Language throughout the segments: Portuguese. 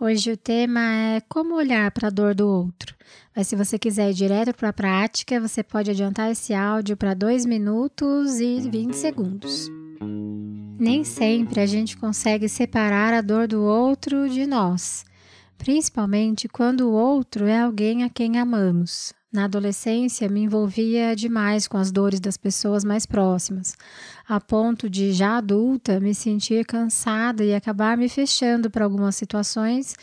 Hoje o tema é como olhar para a dor do outro. Mas se você quiser ir direto para a prática, você pode adiantar esse áudio para 2 minutos e 20 segundos. Nem sempre a gente consegue separar a dor do outro de nós, principalmente quando o outro é alguém a quem amamos. Na adolescência, me envolvia demais com as dores das pessoas mais próximas, a ponto de, já adulta, me sentir cansada e acabar me fechando para algumas situações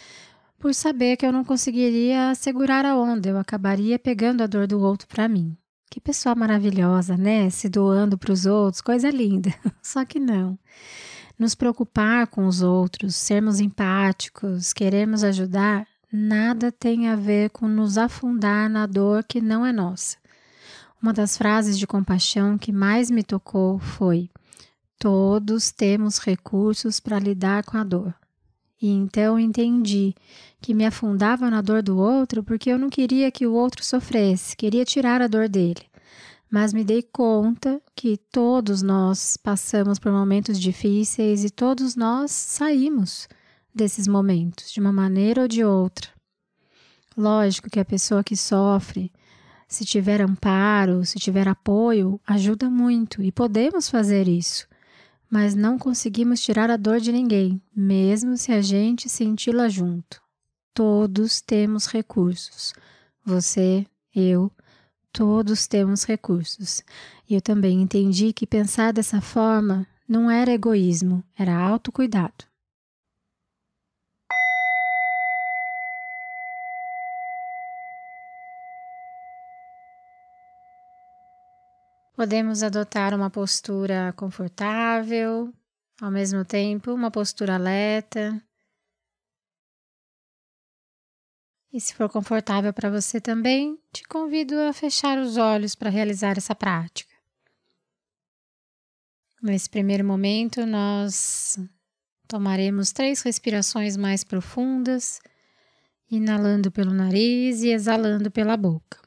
por saber que eu não conseguiria segurar a onda, eu acabaria pegando a dor do outro para mim. Que pessoa maravilhosa, né? Se doando para os outros, coisa linda. Só que não. Nos preocupar com os outros, sermos empáticos, queremos ajudar, nada tem a ver com nos afundar na dor que não é nossa. Uma das frases de compaixão que mais me tocou foi: Todos temos recursos para lidar com a dor. E então entendi que me afundava na dor do outro porque eu não queria que o outro sofresse, queria tirar a dor dele. Mas me dei conta que todos nós passamos por momentos difíceis e todos nós saímos desses momentos, de uma maneira ou de outra. Lógico que a pessoa que sofre, se tiver amparo, se tiver apoio, ajuda muito e podemos fazer isso. Mas não conseguimos tirar a dor de ninguém, mesmo se a gente senti-la junto. Todos temos recursos. Você, eu, todos temos recursos. E eu também entendi que pensar dessa forma não era egoísmo, era autocuidado. Podemos adotar uma postura confortável, ao mesmo tempo, uma postura alerta. E se for confortável para você também, te convido a fechar os olhos para realizar essa prática. Nesse primeiro momento, nós tomaremos três respirações mais profundas, inalando pelo nariz e exalando pela boca.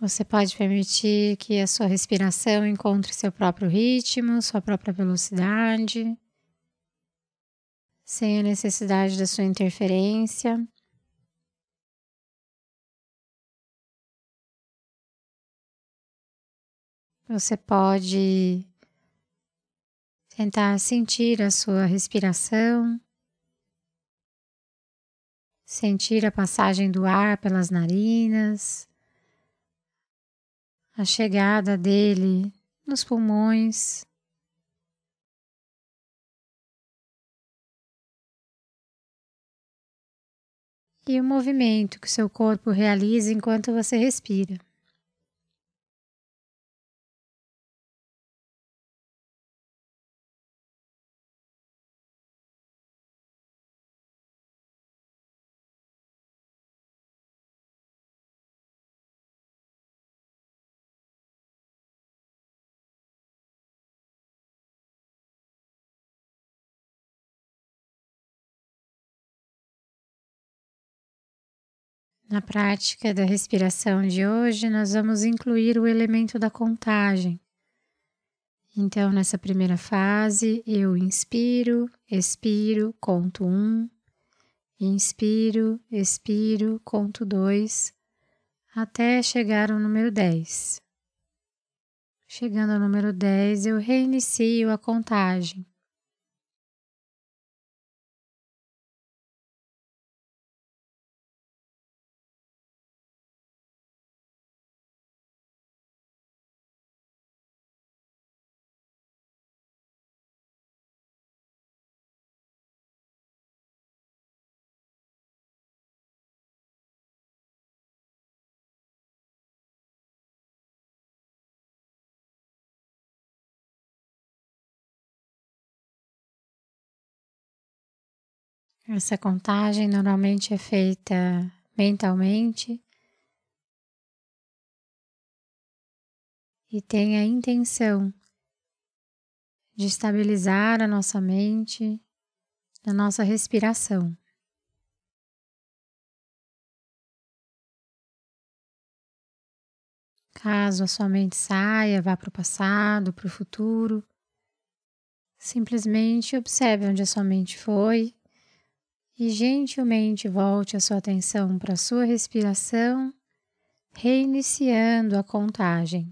Você pode permitir que a sua respiração encontre seu próprio ritmo, sua própria velocidade, sem a necessidade da sua interferência. Você pode tentar sentir a sua respiração, sentir a passagem do ar pelas narinas a chegada dele nos pulmões. E o movimento que seu corpo realiza enquanto você respira. Na prática da respiração de hoje, nós vamos incluir o elemento da contagem. Então, nessa primeira fase, eu inspiro, expiro, conto um, inspiro, expiro, conto dois, até chegar ao número 10. Chegando ao número 10, eu reinicio a contagem. Essa contagem normalmente é feita mentalmente e tem a intenção de estabilizar a nossa mente na nossa respiração. Caso a sua mente saia, vá para o passado, para o futuro, simplesmente observe onde a sua mente foi e gentilmente volte a sua atenção para a sua respiração, reiniciando a contagem.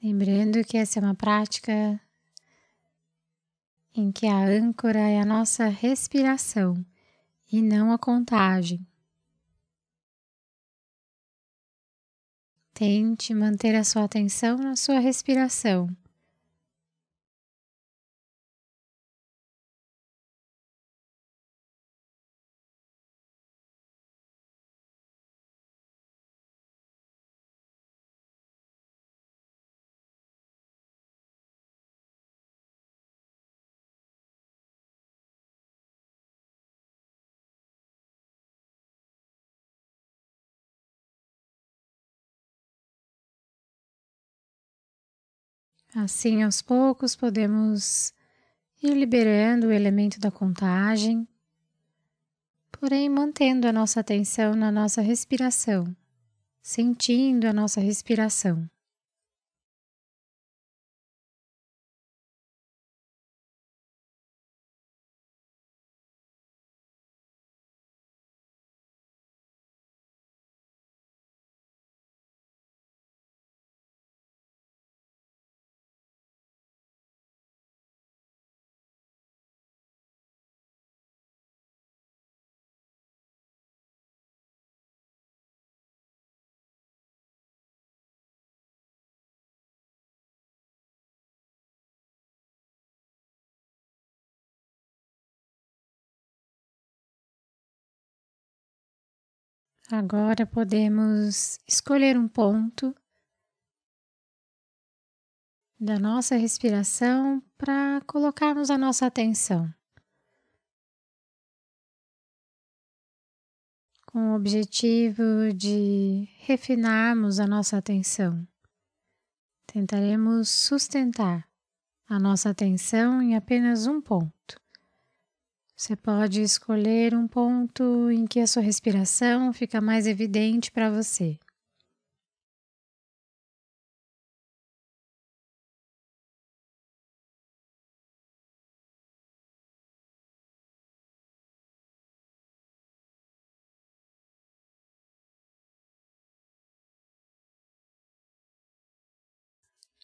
Lembrando que essa é uma prática em que a âncora é a nossa respiração e não a contagem. Tente manter a sua atenção na sua respiração. Assim, aos poucos, podemos ir liberando o elemento da contagem, porém mantendo a nossa atenção na nossa respiração, sentindo a nossa respiração. Agora podemos escolher um ponto da nossa respiração para colocarmos a nossa atenção. Com o objetivo de refinarmos a nossa atenção, tentaremos sustentar a nossa atenção em apenas um ponto. Você pode escolher um ponto em que a sua respiração fica mais evidente para você.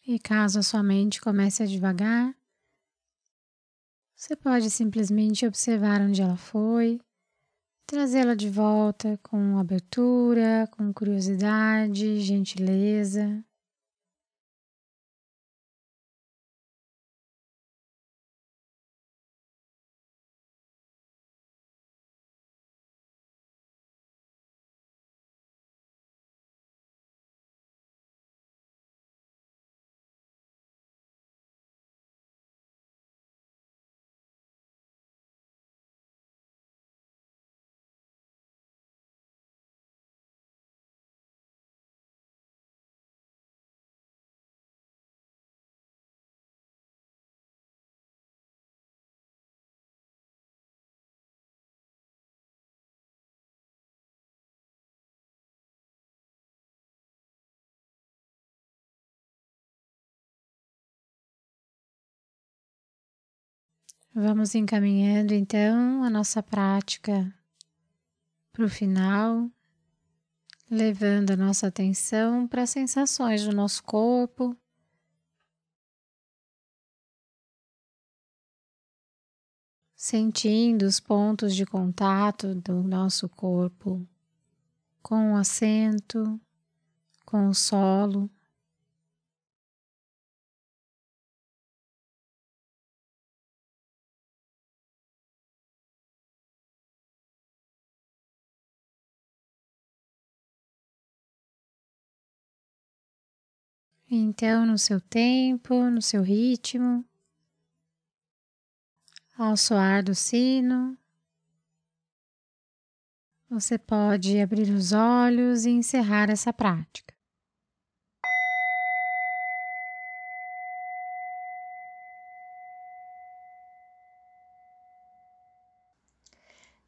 E caso a sua mente comece a devagar, você pode simplesmente observar onde ela foi, trazê-la de volta com abertura, com curiosidade, gentileza. Vamos encaminhando então a nossa prática para o final, levando a nossa atenção para as sensações do nosso corpo. Sentindo os pontos de contato do nosso corpo com o assento, com o solo. Então, no seu tempo, no seu ritmo, ao soar do sino, você pode abrir os olhos e encerrar essa prática.